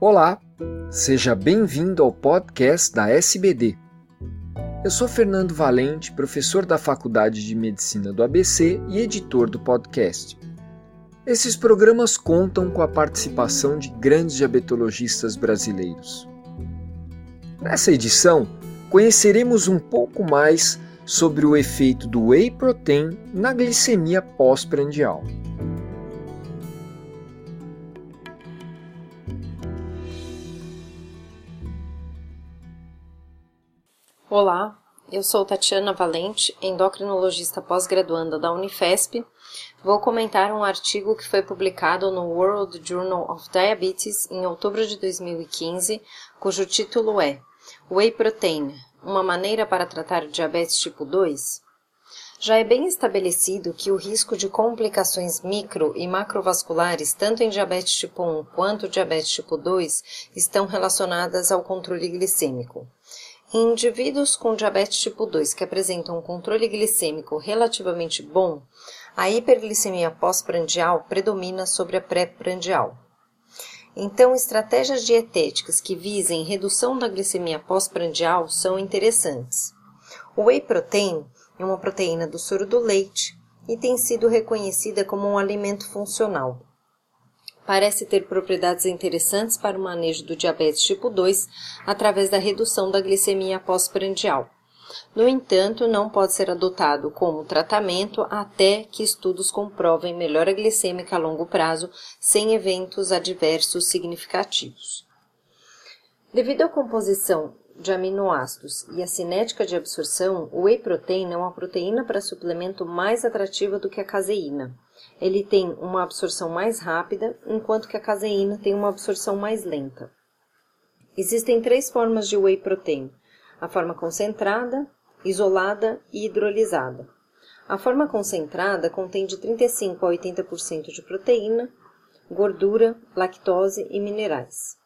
Olá, seja bem-vindo ao podcast da SBD. Eu sou Fernando Valente, professor da Faculdade de Medicina do ABC e editor do podcast. Esses programas contam com a participação de grandes diabetologistas brasileiros. Nessa edição, conheceremos um pouco mais sobre o efeito do whey protein na glicemia pós-prandial. Olá, eu sou Tatiana Valente, endocrinologista pós-graduanda da Unifesp. Vou comentar um artigo que foi publicado no World Journal of Diabetes em outubro de 2015, cujo título é Whey Protein, uma maneira para tratar diabetes tipo 2? Já é bem estabelecido que o risco de complicações micro e macrovasculares, tanto em diabetes tipo 1 quanto diabetes tipo 2, estão relacionadas ao controle glicêmico. Em indivíduos com diabetes tipo 2 que apresentam um controle glicêmico relativamente bom, a hiperglicemia pós-prandial predomina sobre a pré-prandial. Então, estratégias dietéticas que visem redução da glicemia pós-prandial são interessantes. O whey protein é uma proteína do soro do leite e tem sido reconhecida como um alimento funcional parece ter propriedades interessantes para o manejo do diabetes tipo 2 através da redução da glicemia pós-prandial. No entanto, não pode ser adotado como tratamento até que estudos comprovem melhora glicêmica a longo prazo sem eventos adversos significativos. Devido à composição de aminoácidos e à cinética de absorção, o whey protein é uma proteína para suplemento mais atrativa do que a caseína ele tem uma absorção mais rápida, enquanto que a caseína tem uma absorção mais lenta. Existem três formas de whey protein: a forma concentrada, isolada e hidrolisada. A forma concentrada contém de 35 a 80% de proteína, gordura, lactose e minerais.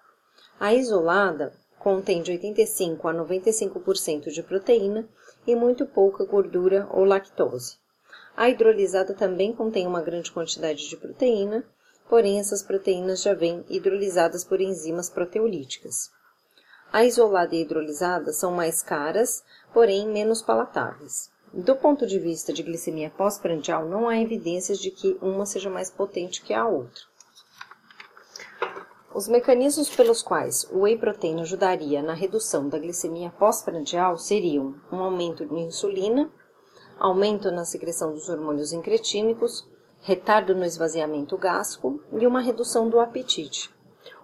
A isolada contém de 85 a 95% de proteína e muito pouca gordura ou lactose. A hidrolisada também contém uma grande quantidade de proteína, porém essas proteínas já vêm hidrolisadas por enzimas proteolíticas. A isolada e a hidrolisada são mais caras, porém menos palatáveis. Do ponto de vista de glicemia pós-prandial, não há evidências de que uma seja mais potente que a outra. Os mecanismos pelos quais o whey protein ajudaria na redução da glicemia pós-prandial seriam um aumento de insulina, aumento na secreção dos hormônios incretínicos, retardo no esvaziamento gástrico e uma redução do apetite.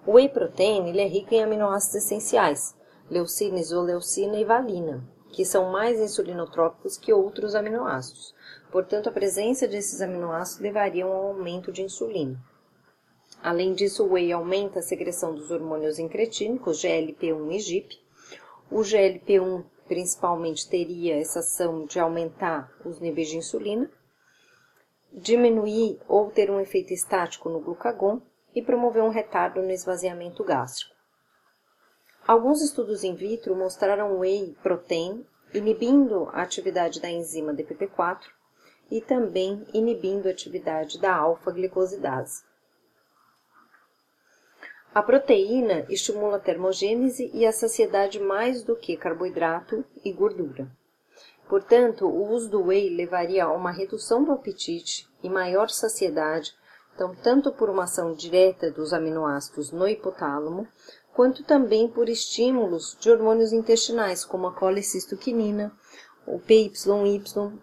O whey protein ele é rico em aminoácidos essenciais, leucina, isoleucina e valina, que são mais insulinotrópicos que outros aminoácidos. Portanto, a presença desses aminoácidos levaria a um aumento de insulina. Além disso, o whey aumenta a secreção dos hormônios incretínicos, GLP-1 e GIP. O GLP-1 principalmente teria essa ação de aumentar os níveis de insulina, diminuir ou ter um efeito estático no glucagon e promover um retardo no esvaziamento gástrico. Alguns estudos in vitro mostraram whey protein inibindo a atividade da enzima DPP4 e também inibindo a atividade da alfa-glicosidase. A proteína estimula a termogênese e a saciedade mais do que carboidrato e gordura. Portanto, o uso do whey levaria a uma redução do apetite e maior saciedade, então, tanto por uma ação direta dos aminoácidos no hipotálamo, quanto também por estímulos de hormônios intestinais, como a colecistoquinina, o PYY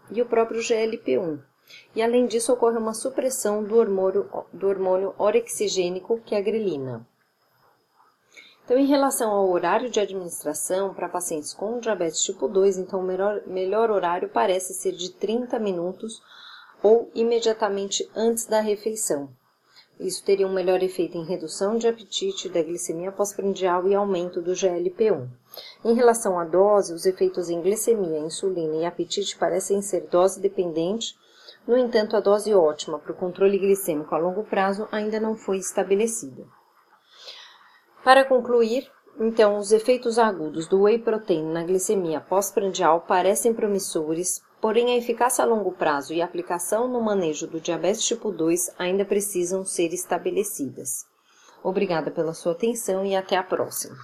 e o próprio GLP-1. E além disso, ocorre uma supressão do hormônio, do hormônio orexigênico, que é a grelina. Então, em relação ao horário de administração para pacientes com diabetes tipo 2, então o melhor, melhor horário parece ser de 30 minutos ou imediatamente antes da refeição. Isso teria um melhor efeito em redução de apetite, da glicemia pós-prandial e aumento do GLP-1. Em relação à dose, os efeitos em glicemia, insulina e apetite parecem ser dose dependente. No entanto, a dose ótima para o controle glicêmico a longo prazo ainda não foi estabelecida. Para concluir, então, os efeitos agudos do whey protein na glicemia pós-prandial parecem promissores, porém a eficácia a longo prazo e a aplicação no manejo do diabetes tipo 2 ainda precisam ser estabelecidas. Obrigada pela sua atenção e até a próxima.